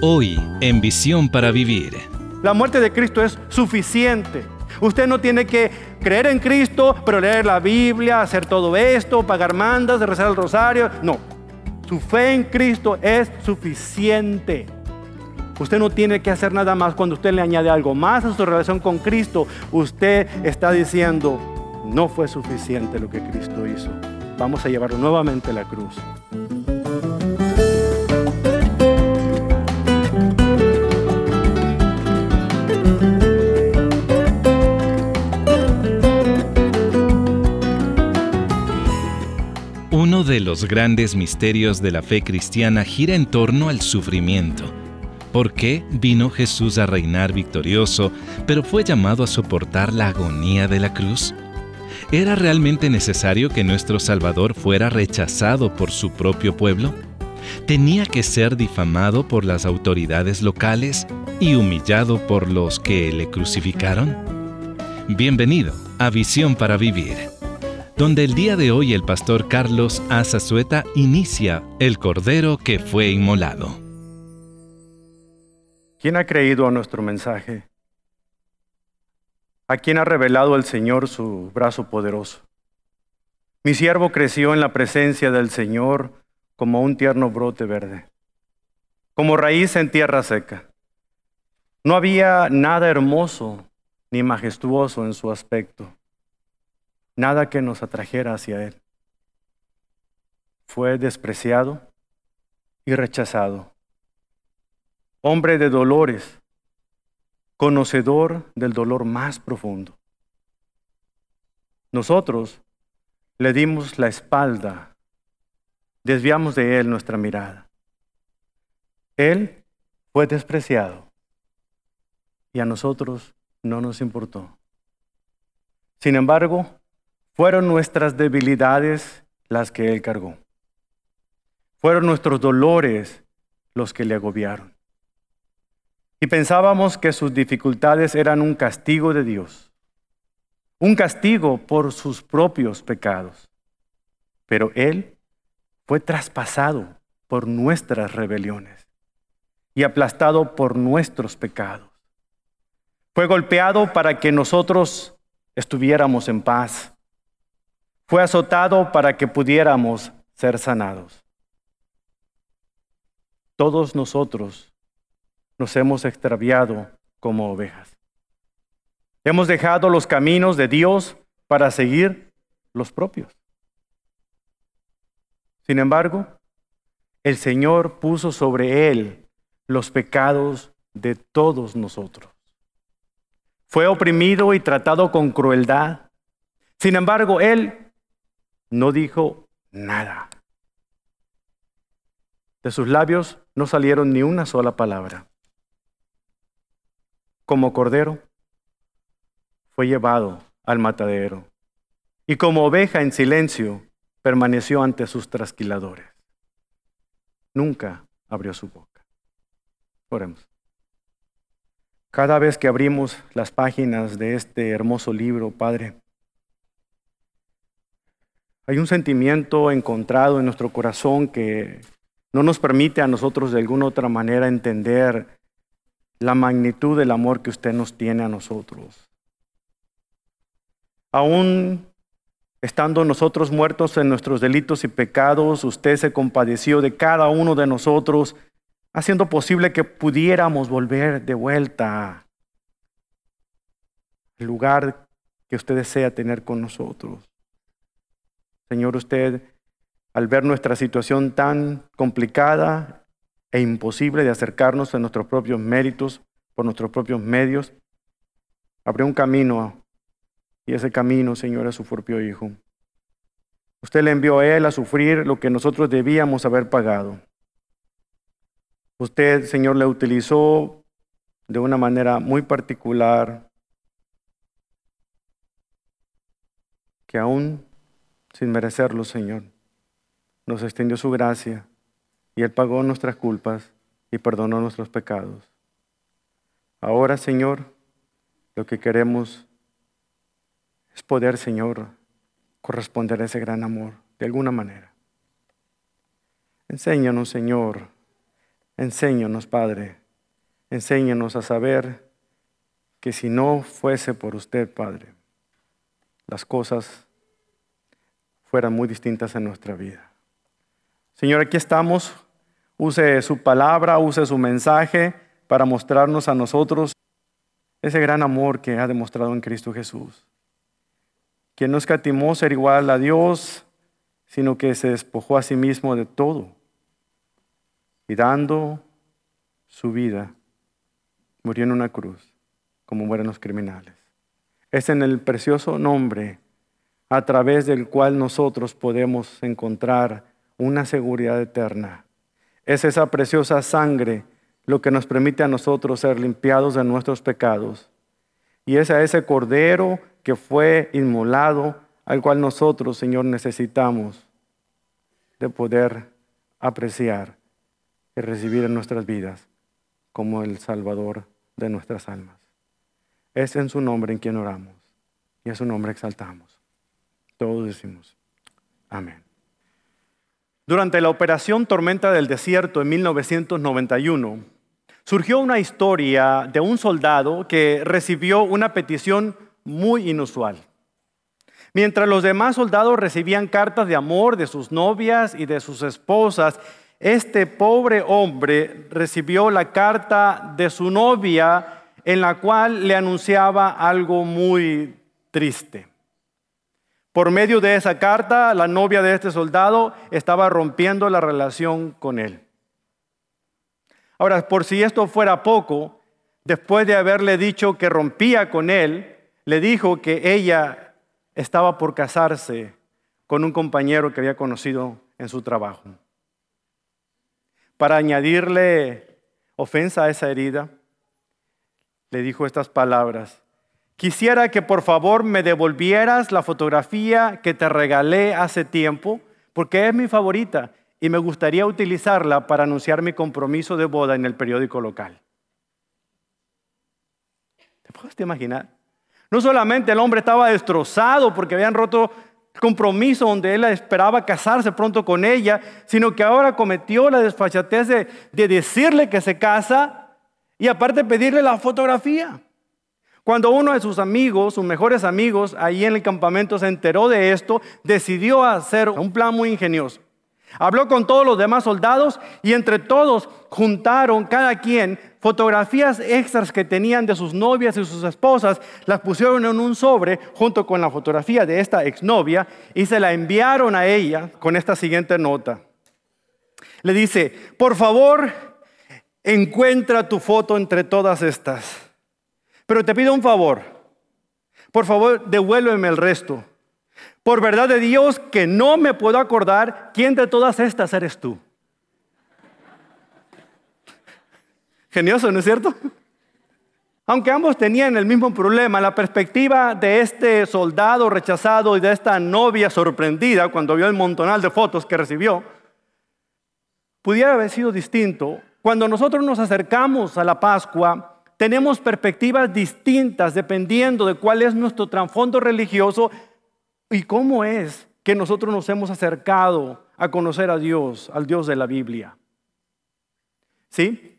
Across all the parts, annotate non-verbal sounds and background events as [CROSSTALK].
Hoy, en Visión para Vivir. La muerte de Cristo es suficiente. Usted no tiene que creer en Cristo, pero leer la Biblia, hacer todo esto, pagar mandas, rezar el rosario. No, su fe en Cristo es suficiente. Usted no tiene que hacer nada más. Cuando usted le añade algo más a su relación con Cristo, usted está diciendo, no fue suficiente lo que Cristo hizo. Vamos a llevarlo nuevamente a la cruz. Uno de los grandes misterios de la fe cristiana gira en torno al sufrimiento. ¿Por qué vino Jesús a reinar victorioso, pero fue llamado a soportar la agonía de la cruz? ¿Era realmente necesario que nuestro Salvador fuera rechazado por su propio pueblo? ¿Tenía que ser difamado por las autoridades locales y humillado por los que le crucificaron? Bienvenido a Visión para Vivir, donde el día de hoy el pastor Carlos Azazueta inicia el Cordero que fue inmolado. ¿Quién ha creído a nuestro mensaje? ¿A quién ha revelado el Señor su brazo poderoso? Mi siervo creció en la presencia del Señor como un tierno brote verde, como raíz en tierra seca. No había nada hermoso ni majestuoso en su aspecto, nada que nos atrajera hacia Él. Fue despreciado y rechazado, hombre de dolores, conocedor del dolor más profundo. Nosotros le dimos la espalda, desviamos de Él nuestra mirada. Él fue despreciado y a nosotros no nos importó. Sin embargo, fueron nuestras debilidades las que Él cargó. Fueron nuestros dolores los que le agobiaron. Y pensábamos que sus dificultades eran un castigo de Dios, un castigo por sus propios pecados. Pero Él fue traspasado por nuestras rebeliones y aplastado por nuestros pecados. Fue golpeado para que nosotros estuviéramos en paz. Fue azotado para que pudiéramos ser sanados. Todos nosotros nos hemos extraviado como ovejas. Hemos dejado los caminos de Dios para seguir los propios. Sin embargo, el Señor puso sobre él los pecados de todos nosotros. Fue oprimido y tratado con crueldad. Sin embargo, él no dijo nada. De sus labios no salieron ni una sola palabra como cordero, fue llevado al matadero y como oveja en silencio permaneció ante sus trasquiladores. Nunca abrió su boca. Oremos. Cada vez que abrimos las páginas de este hermoso libro, Padre, hay un sentimiento encontrado en nuestro corazón que no nos permite a nosotros de alguna otra manera entender la magnitud del amor que usted nos tiene a nosotros. Aún estando nosotros muertos en nuestros delitos y pecados, usted se compadeció de cada uno de nosotros, haciendo posible que pudiéramos volver de vuelta al lugar que usted desea tener con nosotros. Señor, usted, al ver nuestra situación tan complicada, e imposible de acercarnos a nuestros propios méritos, por nuestros propios medios, abrió un camino y ese camino, Señor, es su propio Hijo. Usted le envió a Él a sufrir lo que nosotros debíamos haber pagado. Usted, Señor, le utilizó de una manera muy particular que aún sin merecerlo, Señor, nos extendió su gracia y Él pagó nuestras culpas y perdonó nuestros pecados. Ahora, Señor, lo que queremos es poder, Señor, corresponder a ese gran amor de alguna manera. Enséñanos, Señor. Enséñanos, Padre. Enséñanos a saber que si no fuese por usted, Padre, las cosas fueran muy distintas en nuestra vida. Señor, aquí estamos. Use su palabra, use su mensaje para mostrarnos a nosotros ese gran amor que ha demostrado en Cristo Jesús. Quien no escatimó ser igual a Dios, sino que se despojó a sí mismo de todo y dando su vida, murió en una cruz, como mueren los criminales. Es en el precioso nombre a través del cual nosotros podemos encontrar una seguridad eterna. Es esa preciosa sangre lo que nos permite a nosotros ser limpiados de nuestros pecados. Y es a ese cordero que fue inmolado al cual nosotros, Señor, necesitamos de poder apreciar y recibir en nuestras vidas como el Salvador de nuestras almas. Es en su nombre en quien oramos y en su nombre exaltamos. Todos decimos, amén. Durante la operación Tormenta del Desierto en 1991, surgió una historia de un soldado que recibió una petición muy inusual. Mientras los demás soldados recibían cartas de amor de sus novias y de sus esposas, este pobre hombre recibió la carta de su novia en la cual le anunciaba algo muy triste. Por medio de esa carta, la novia de este soldado estaba rompiendo la relación con él. Ahora, por si esto fuera poco, después de haberle dicho que rompía con él, le dijo que ella estaba por casarse con un compañero que había conocido en su trabajo. Para añadirle ofensa a esa herida, le dijo estas palabras. Quisiera que por favor me devolvieras la fotografía que te regalé hace tiempo, porque es mi favorita y me gustaría utilizarla para anunciar mi compromiso de boda en el periódico local. ¿Te puedes imaginar? No solamente el hombre estaba destrozado porque habían roto el compromiso donde él esperaba casarse pronto con ella, sino que ahora cometió la desfachatez de, de decirle que se casa y aparte pedirle la fotografía. Cuando uno de sus amigos, sus mejores amigos, ahí en el campamento se enteró de esto, decidió hacer un plan muy ingenioso. Habló con todos los demás soldados y entre todos juntaron cada quien fotografías extras que tenían de sus novias y sus esposas, las pusieron en un sobre junto con la fotografía de esta exnovia y se la enviaron a ella con esta siguiente nota. Le dice, por favor, encuentra tu foto entre todas estas. Pero te pido un favor. Por favor, devuélveme el resto. Por verdad de Dios que no me puedo acordar quién de todas estas eres tú. Genioso, ¿no es cierto? Aunque ambos tenían el mismo problema, la perspectiva de este soldado rechazado y de esta novia sorprendida cuando vio el montonal de fotos que recibió, pudiera haber sido distinto. Cuando nosotros nos acercamos a la Pascua, tenemos perspectivas distintas dependiendo de cuál es nuestro trasfondo religioso y cómo es que nosotros nos hemos acercado a conocer a Dios, al Dios de la Biblia. ¿Sí?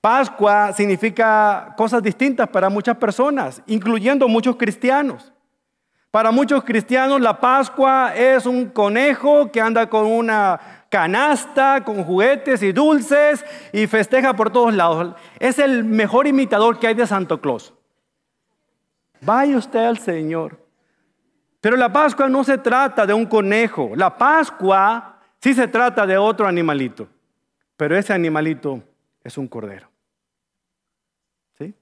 Pascua significa cosas distintas para muchas personas, incluyendo muchos cristianos. Para muchos cristianos la Pascua es un conejo que anda con una canasta con juguetes y dulces y festeja por todos lados. Es el mejor imitador que hay de Santo Claus. Vaya usted al Señor. Pero la Pascua no se trata de un conejo. La Pascua sí se trata de otro animalito. Pero ese animalito es un cordero. ¿Sí?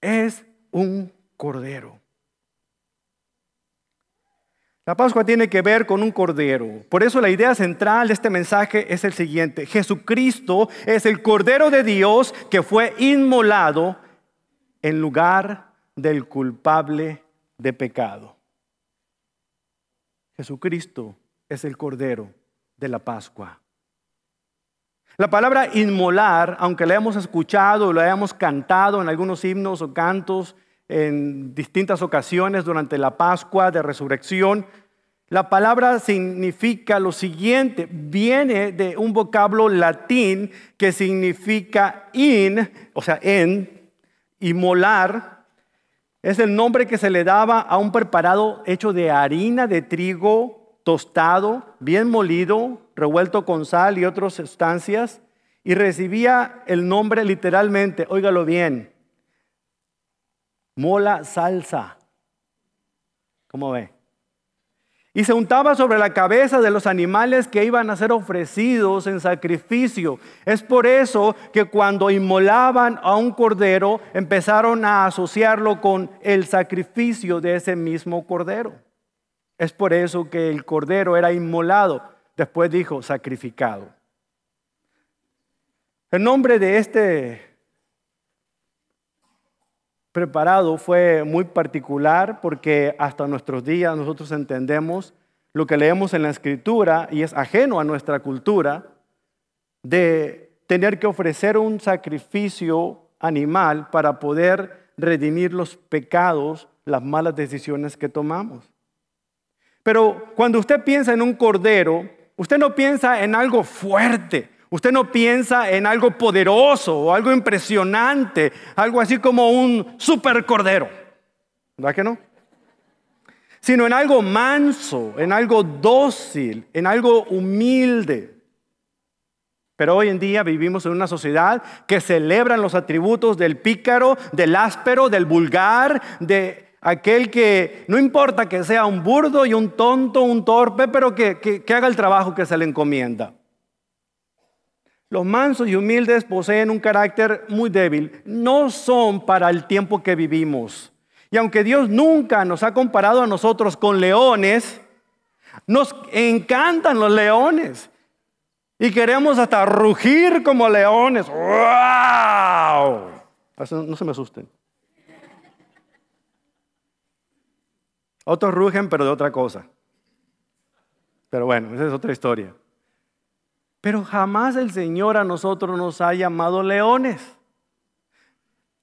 Es un cordero. La Pascua tiene que ver con un cordero. Por eso la idea central de este mensaje es el siguiente. Jesucristo es el cordero de Dios que fue inmolado en lugar del culpable de pecado. Jesucristo es el cordero de la Pascua. La palabra inmolar, aunque la hemos escuchado, la hayamos cantado en algunos himnos o cantos, en distintas ocasiones durante la Pascua de Resurrección. la palabra significa lo siguiente, viene de un vocablo latín que significa in, o sea, en, y molar. Es el nombre que se le daba a un preparado hecho de harina de trigo tostado, bien molido, revuelto con sal y otras sustancias, y recibía el nombre literalmente, óigalo bien, mola salsa. ¿Cómo ve? Y se untaba sobre la cabeza de los animales que iban a ser ofrecidos en sacrificio. Es por eso que cuando inmolaban a un cordero, empezaron a asociarlo con el sacrificio de ese mismo cordero. Es por eso que el cordero era inmolado. Después dijo sacrificado. El nombre de este preparado fue muy particular porque hasta nuestros días nosotros entendemos lo que leemos en la escritura y es ajeno a nuestra cultura de tener que ofrecer un sacrificio animal para poder redimir los pecados, las malas decisiones que tomamos. Pero cuando usted piensa en un cordero, usted no piensa en algo fuerte, Usted no piensa en algo poderoso o algo impresionante, algo así como un super cordero. ¿Verdad que no? Sino en algo manso, en algo dócil, en algo humilde. Pero hoy en día vivimos en una sociedad que celebra los atributos del pícaro, del áspero, del vulgar, de aquel que no importa que sea un burdo y un tonto, un torpe, pero que, que haga el trabajo que se le encomienda. Los mansos y humildes poseen un carácter muy débil. No son para el tiempo que vivimos. Y aunque Dios nunca nos ha comparado a nosotros con leones, nos encantan los leones. Y queremos hasta rugir como leones. ¡Wow! No se me asusten. Otros rugen, pero de otra cosa. Pero bueno, esa es otra historia. Pero jamás el Señor a nosotros nos ha llamado leones.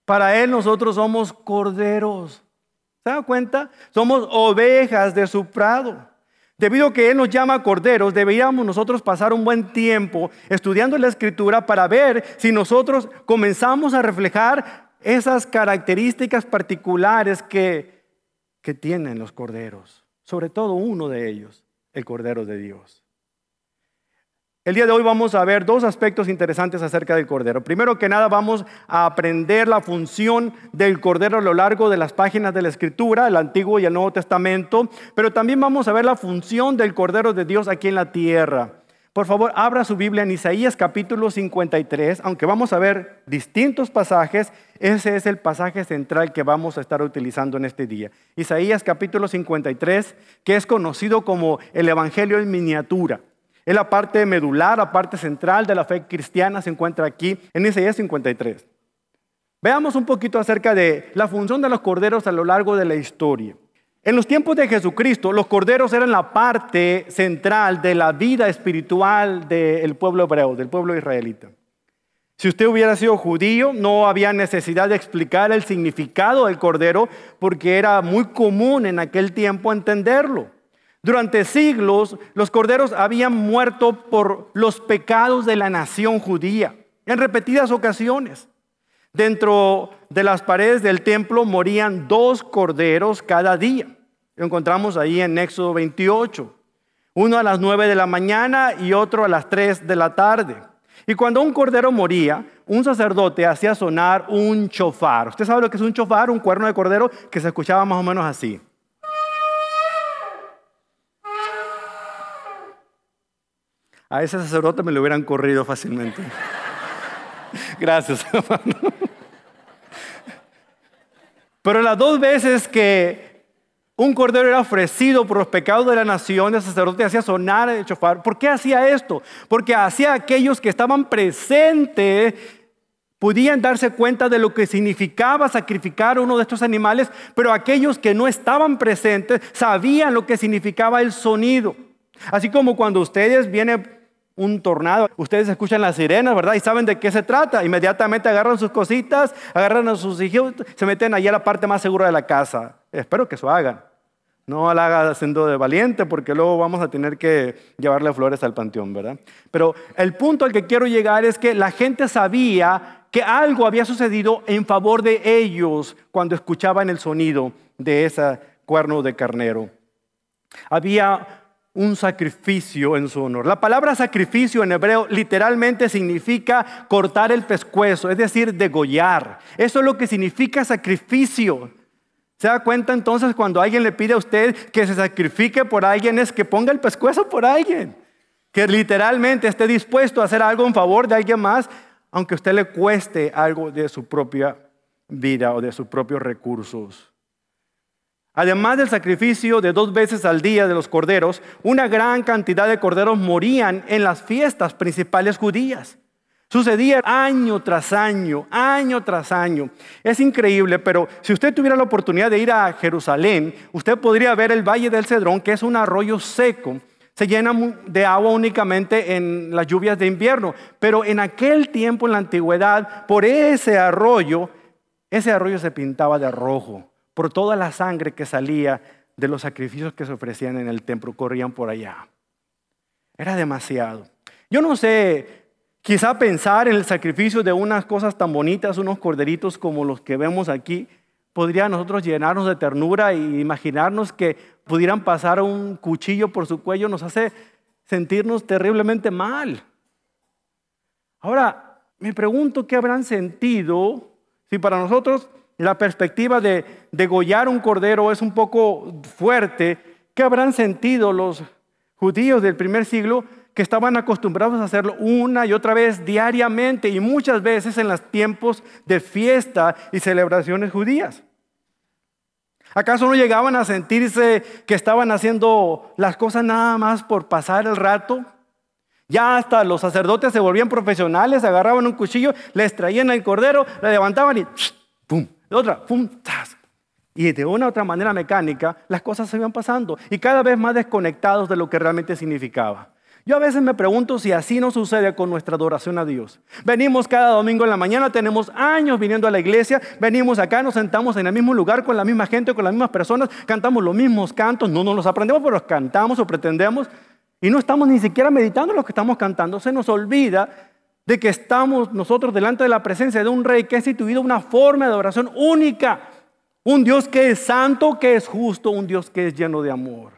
Para Él nosotros somos corderos. ¿Se da cuenta? Somos ovejas de su prado. Debido a que Él nos llama corderos, deberíamos nosotros pasar un buen tiempo estudiando la escritura para ver si nosotros comenzamos a reflejar esas características particulares que, que tienen los corderos. Sobre todo uno de ellos, el cordero de Dios. El día de hoy vamos a ver dos aspectos interesantes acerca del Cordero. Primero que nada vamos a aprender la función del Cordero a lo largo de las páginas de la Escritura, el Antiguo y el Nuevo Testamento, pero también vamos a ver la función del Cordero de Dios aquí en la tierra. Por favor, abra su Biblia en Isaías capítulo 53, aunque vamos a ver distintos pasajes, ese es el pasaje central que vamos a estar utilizando en este día. Isaías capítulo 53, que es conocido como el Evangelio en miniatura. Es la parte medular, la parte central de la fe cristiana, se encuentra aquí en Isaías 53. Veamos un poquito acerca de la función de los corderos a lo largo de la historia. En los tiempos de Jesucristo, los corderos eran la parte central de la vida espiritual del pueblo hebreo, del pueblo israelita. Si usted hubiera sido judío, no había necesidad de explicar el significado del cordero porque era muy común en aquel tiempo entenderlo. Durante siglos los corderos habían muerto por los pecados de la nación judía en repetidas ocasiones. Dentro de las paredes del templo morían dos corderos cada día. Lo encontramos ahí en Éxodo 28. Uno a las 9 de la mañana y otro a las 3 de la tarde. Y cuando un cordero moría, un sacerdote hacía sonar un chofar. ¿Usted sabe lo que es un chofar? Un cuerno de cordero que se escuchaba más o menos así. A ese sacerdote me lo hubieran corrido fácilmente. Gracias, [LAUGHS] hermano. Pero las dos veces que un cordero era ofrecido por los pecados de la nación, el sacerdote hacía sonar el chofar. ¿Por qué hacía esto? Porque hacía aquellos que estaban presentes podían darse cuenta de lo que significaba sacrificar uno de estos animales, pero aquellos que no estaban presentes sabían lo que significaba el sonido. Así como cuando ustedes vienen un tornado. Ustedes escuchan las sirenas, ¿verdad? Y saben de qué se trata. Inmediatamente agarran sus cositas, agarran a sus hijos, se meten allí a la parte más segura de la casa. Espero que eso hagan. No la haga siendo de valiente porque luego vamos a tener que llevarle flores al panteón, ¿verdad? Pero el punto al que quiero llegar es que la gente sabía que algo había sucedido en favor de ellos cuando escuchaban el sonido de ese cuerno de carnero. Había un sacrificio en su honor. La palabra sacrificio en hebreo literalmente significa cortar el pescuezo, es decir, degollar. Eso es lo que significa sacrificio. ¿Se da cuenta entonces cuando alguien le pide a usted que se sacrifique por alguien es que ponga el pescuezo por alguien? Que literalmente esté dispuesto a hacer algo en favor de alguien más, aunque a usted le cueste algo de su propia vida o de sus propios recursos. Además del sacrificio de dos veces al día de los corderos, una gran cantidad de corderos morían en las fiestas principales judías. Sucedía año tras año, año tras año. Es increíble, pero si usted tuviera la oportunidad de ir a Jerusalén, usted podría ver el Valle del Cedrón, que es un arroyo seco. Se llena de agua únicamente en las lluvias de invierno. Pero en aquel tiempo, en la antigüedad, por ese arroyo, ese arroyo se pintaba de rojo por toda la sangre que salía de los sacrificios que se ofrecían en el templo, corrían por allá. Era demasiado. Yo no sé, quizá pensar en el sacrificio de unas cosas tan bonitas, unos corderitos como los que vemos aquí, podría nosotros llenarnos de ternura e imaginarnos que pudieran pasar un cuchillo por su cuello, nos hace sentirnos terriblemente mal. Ahora, me pregunto qué habrán sentido si para nosotros la perspectiva de degollar un cordero es un poco fuerte, ¿qué habrán sentido los judíos del primer siglo que estaban acostumbrados a hacerlo una y otra vez diariamente y muchas veces en los tiempos de fiesta y celebraciones judías? ¿Acaso no llegaban a sentirse que estaban haciendo las cosas nada más por pasar el rato? Ya hasta los sacerdotes se volvían profesionales, agarraban un cuchillo, les traían el cordero, le levantaban y ¡pum! De otra, ¡pum! Y de una u otra manera mecánica, las cosas se iban pasando y cada vez más desconectados de lo que realmente significaba. Yo a veces me pregunto si así no sucede con nuestra adoración a Dios. Venimos cada domingo en la mañana, tenemos años viniendo a la iglesia, venimos acá, nos sentamos en el mismo lugar con la misma gente, con las mismas personas, cantamos los mismos cantos, no nos los aprendemos, pero los cantamos o pretendemos y no estamos ni siquiera meditando lo que estamos cantando. Se nos olvida de que estamos nosotros delante de la presencia de un rey que ha instituido una forma de adoración única, un Dios que es santo, que es justo, un Dios que es lleno de amor.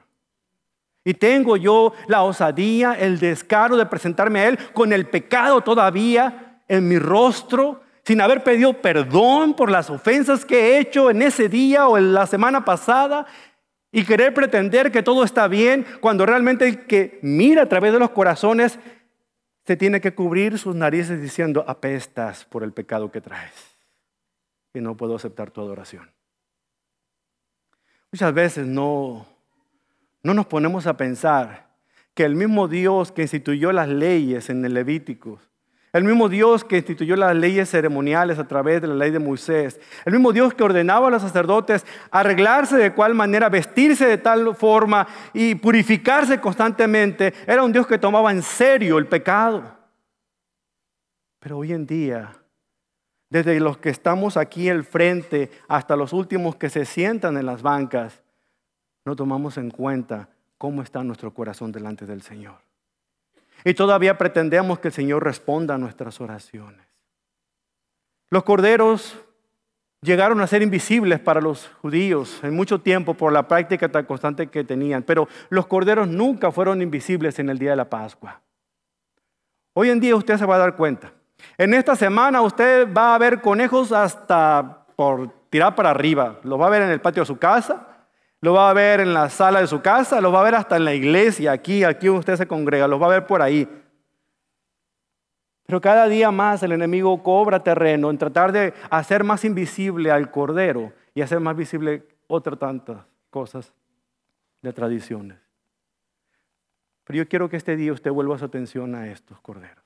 Y tengo yo la osadía, el descaro de presentarme a Él con el pecado todavía en mi rostro, sin haber pedido perdón por las ofensas que he hecho en ese día o en la semana pasada, y querer pretender que todo está bien cuando realmente el que mira a través de los corazones se tiene que cubrir sus narices diciendo, apestas por el pecado que traes. Y no puedo aceptar tu adoración. Muchas veces no, no nos ponemos a pensar que el mismo Dios que instituyó las leyes en el Levítico el mismo Dios que instituyó las leyes ceremoniales a través de la ley de Moisés. El mismo Dios que ordenaba a los sacerdotes arreglarse de cual manera, vestirse de tal forma y purificarse constantemente. Era un Dios que tomaba en serio el pecado. Pero hoy en día, desde los que estamos aquí al frente hasta los últimos que se sientan en las bancas, no tomamos en cuenta cómo está nuestro corazón delante del Señor. Y todavía pretendemos que el Señor responda a nuestras oraciones. Los corderos llegaron a ser invisibles para los judíos en mucho tiempo por la práctica tan constante que tenían, pero los corderos nunca fueron invisibles en el día de la Pascua. Hoy en día usted se va a dar cuenta. En esta semana usted va a ver conejos hasta por tirar para arriba. Los va a ver en el patio de su casa, lo va a ver en la sala de su casa, lo va a ver hasta en la iglesia, aquí, aquí usted se congrega, lo va a ver por ahí. Pero cada día más el enemigo cobra terreno en tratar de hacer más invisible al cordero y hacer más visible otras tantas cosas de tradiciones. Pero yo quiero que este día usted vuelva su atención a estos corderos.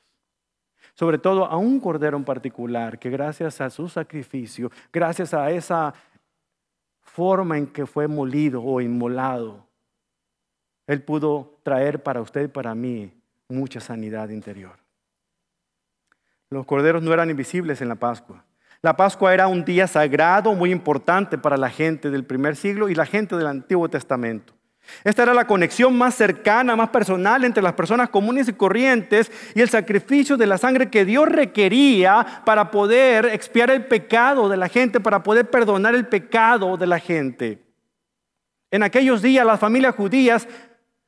Sobre todo a un cordero en particular que gracias a su sacrificio, gracias a esa forma en que fue molido o inmolado, Él pudo traer para usted y para mí mucha sanidad interior. Los corderos no eran invisibles en la Pascua. La Pascua era un día sagrado muy importante para la gente del primer siglo y la gente del Antiguo Testamento. Esta era la conexión más cercana, más personal entre las personas comunes y corrientes y el sacrificio de la sangre que Dios requería para poder expiar el pecado de la gente, para poder perdonar el pecado de la gente. En aquellos días las familias judías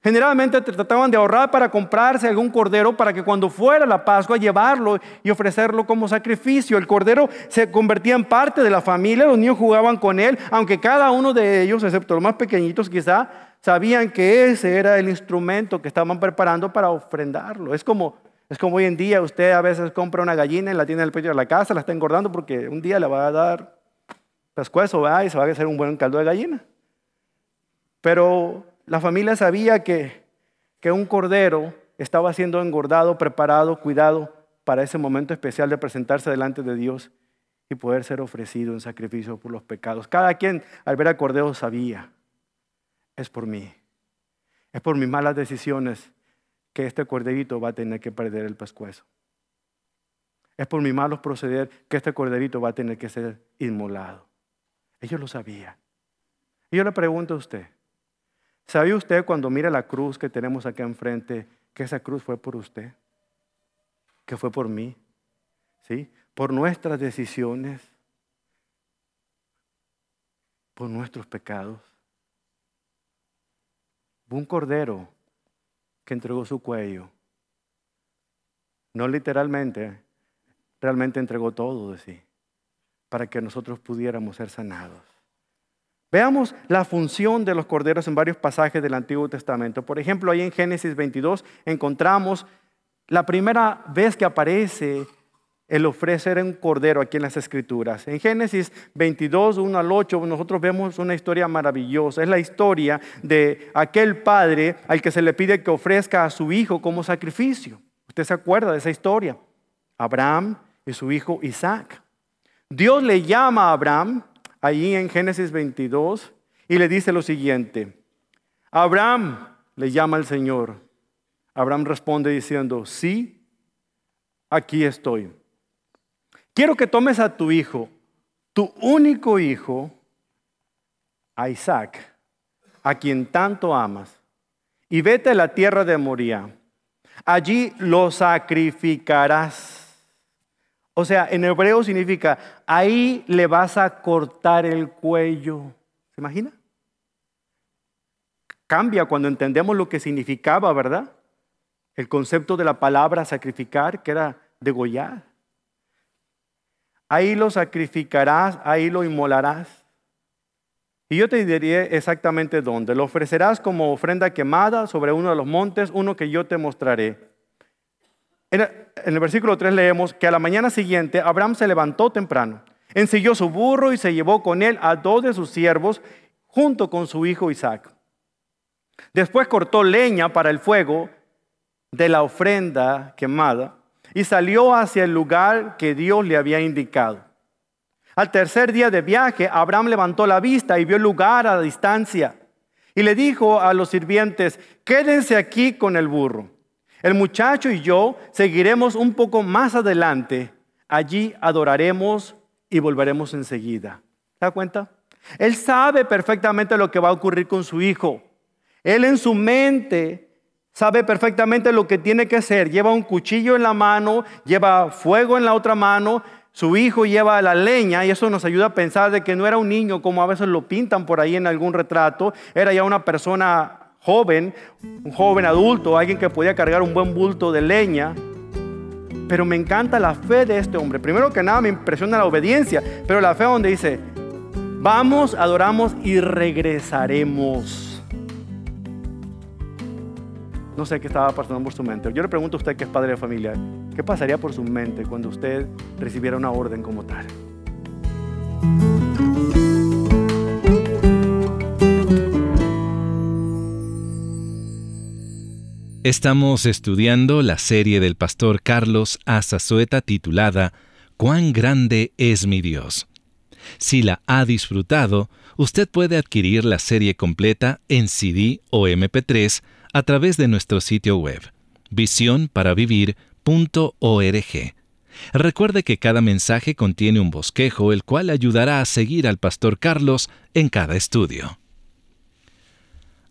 generalmente trataban de ahorrar para comprarse algún cordero para que cuando fuera la Pascua llevarlo y ofrecerlo como sacrificio. El cordero se convertía en parte de la familia, los niños jugaban con él, aunque cada uno de ellos, excepto los más pequeñitos quizá, sabían que ese era el instrumento que estaban preparando para ofrendarlo. Es como, es como hoy en día usted a veces compra una gallina y la tiene en el pecho de la casa, la está engordando porque un día le va a dar pescuezo y se va a hacer un buen caldo de gallina. Pero la familia sabía que, que un cordero estaba siendo engordado, preparado, cuidado para ese momento especial de presentarse delante de Dios y poder ser ofrecido en sacrificio por los pecados. Cada quien al ver al cordero sabía es por mí. Es por mis malas decisiones que este corderito va a tener que perder el pescuezo. Es por mi malos proceder que este corderito va a tener que ser inmolado. Ellos lo sabían. Y yo le pregunto a usted, ¿sabía usted cuando mira la cruz que tenemos acá enfrente que esa cruz fue por usted? Que fue por mí. ¿Sí? Por nuestras decisiones. Por nuestros pecados un cordero que entregó su cuello. No literalmente, realmente entregó todo de sí para que nosotros pudiéramos ser sanados. Veamos la función de los corderos en varios pasajes del Antiguo Testamento. Por ejemplo, ahí en Génesis 22 encontramos la primera vez que aparece el ofrecer un cordero aquí en las Escrituras. En Génesis 22, 1 al 8, nosotros vemos una historia maravillosa. Es la historia de aquel padre al que se le pide que ofrezca a su hijo como sacrificio. Usted se acuerda de esa historia. Abraham y su hijo Isaac. Dios le llama a Abraham, allí en Génesis 22, y le dice lo siguiente. Abraham le llama al Señor. Abraham responde diciendo, sí, aquí estoy. Quiero que tomes a tu hijo, tu único hijo, a Isaac, a quien tanto amas, y vete a la tierra de Moria. Allí lo sacrificarás. O sea, en hebreo significa, ahí le vas a cortar el cuello. ¿Se imagina? Cambia cuando entendemos lo que significaba, ¿verdad? El concepto de la palabra sacrificar, que era degollar. Ahí lo sacrificarás, ahí lo inmolarás. Y yo te diré exactamente dónde. Lo ofrecerás como ofrenda quemada sobre uno de los montes, uno que yo te mostraré. En el, versículo 3 leemos que a la mañana siguiente Abraham se levantó temprano, ensilló su burro y se llevó con él a dos de sus siervos junto con su hijo Isaac. Después cortó leña para el fuego de la ofrenda quemada y salió hacia el lugar que Dios le había indicado. Al tercer día de viaje, Abraham levantó la vista y vio el lugar a distancia. Y le dijo a los sirvientes, quédense aquí con el burro. El muchacho y yo seguiremos un poco más adelante. Allí adoraremos y volveremos enseguida. ¿Se da cuenta? Él sabe perfectamente lo que va a ocurrir con su hijo. Él en su mente sabe perfectamente lo que tiene que hacer. Lleva un cuchillo en la mano, lleva fuego en la otra mano, su hijo lleva la leña y eso nos ayuda a pensar de que no era un niño como a veces lo pintan por ahí en algún retrato, era ya una persona joven, un joven adulto, alguien que podía cargar un buen bulto de leña. Pero me encanta la fe de este hombre. Primero que nada me impresiona la obediencia, pero la fe donde dice, vamos, adoramos y regresaremos. No sé qué estaba pasando por su mente. Yo le pregunto a usted que es padre de familia, ¿qué pasaría por su mente cuando usted recibiera una orden como tal? Estamos estudiando la serie del pastor Carlos Azazueta titulada ¿Cuán grande es mi Dios? Si la ha disfrutado, usted puede adquirir la serie completa en CD o MP3 a través de nuestro sitio web, visionparavivir.org. Recuerde que cada mensaje contiene un bosquejo el cual ayudará a seguir al pastor Carlos en cada estudio.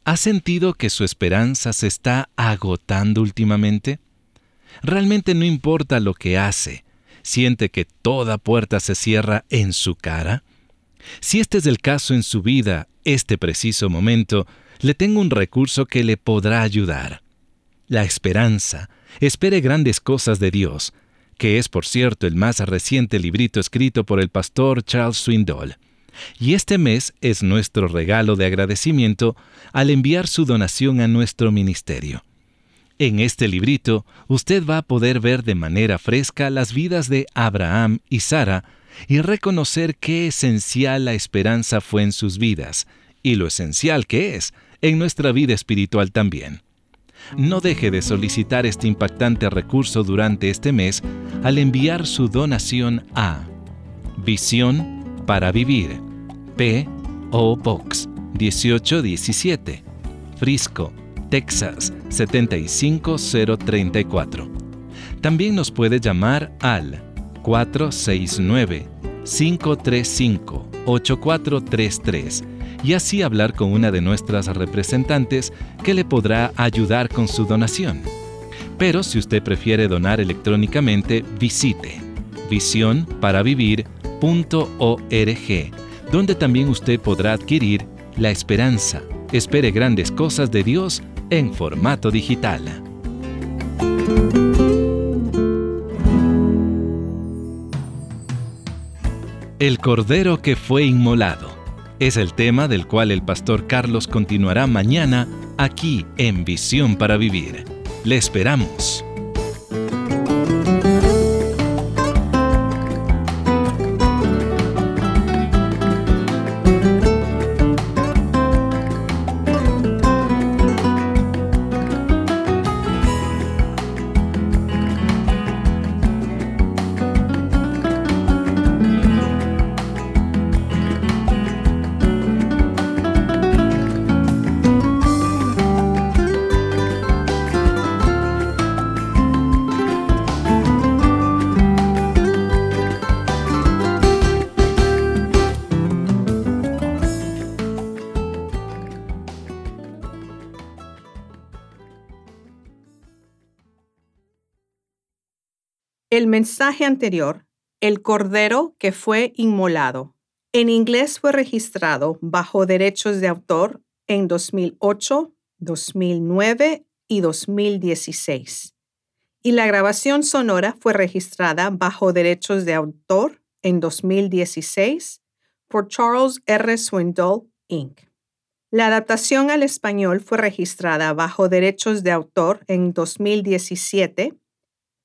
¿Ha sentido que su esperanza se está agotando últimamente? Realmente no importa lo que hace, siente que toda puerta se cierra en su cara. Si este es el caso en su vida, este preciso momento, le tengo un recurso que le podrá ayudar. La esperanza. Espere grandes cosas de Dios, que es por cierto el más reciente librito escrito por el pastor Charles Swindoll. Y este mes es nuestro regalo de agradecimiento al enviar su donación a nuestro ministerio. En este librito usted va a poder ver de manera fresca las vidas de Abraham y Sara y reconocer qué esencial la esperanza fue en sus vidas y lo esencial que es en nuestra vida espiritual también. No deje de solicitar este impactante recurso durante este mes al enviar su donación a Visión para Vivir, P.O. Box 1817, Frisco, Texas 75034. También nos puede llamar al 469-535-8433 y así hablar con una de nuestras representantes que le podrá ayudar con su donación. Pero si usted prefiere donar electrónicamente, visite visionparavivir.org, donde también usted podrá adquirir la esperanza. Espere grandes cosas de Dios en formato digital. El Cordero que fue inmolado es el tema del cual el pastor Carlos continuará mañana aquí en Visión para Vivir. Le esperamos. El mensaje anterior, el cordero que fue inmolado, en inglés fue registrado bajo derechos de autor en 2008, 2009 y 2016. Y la grabación sonora fue registrada bajo derechos de autor en 2016 por Charles R. Swindoll, Inc. La adaptación al español fue registrada bajo derechos de autor en 2017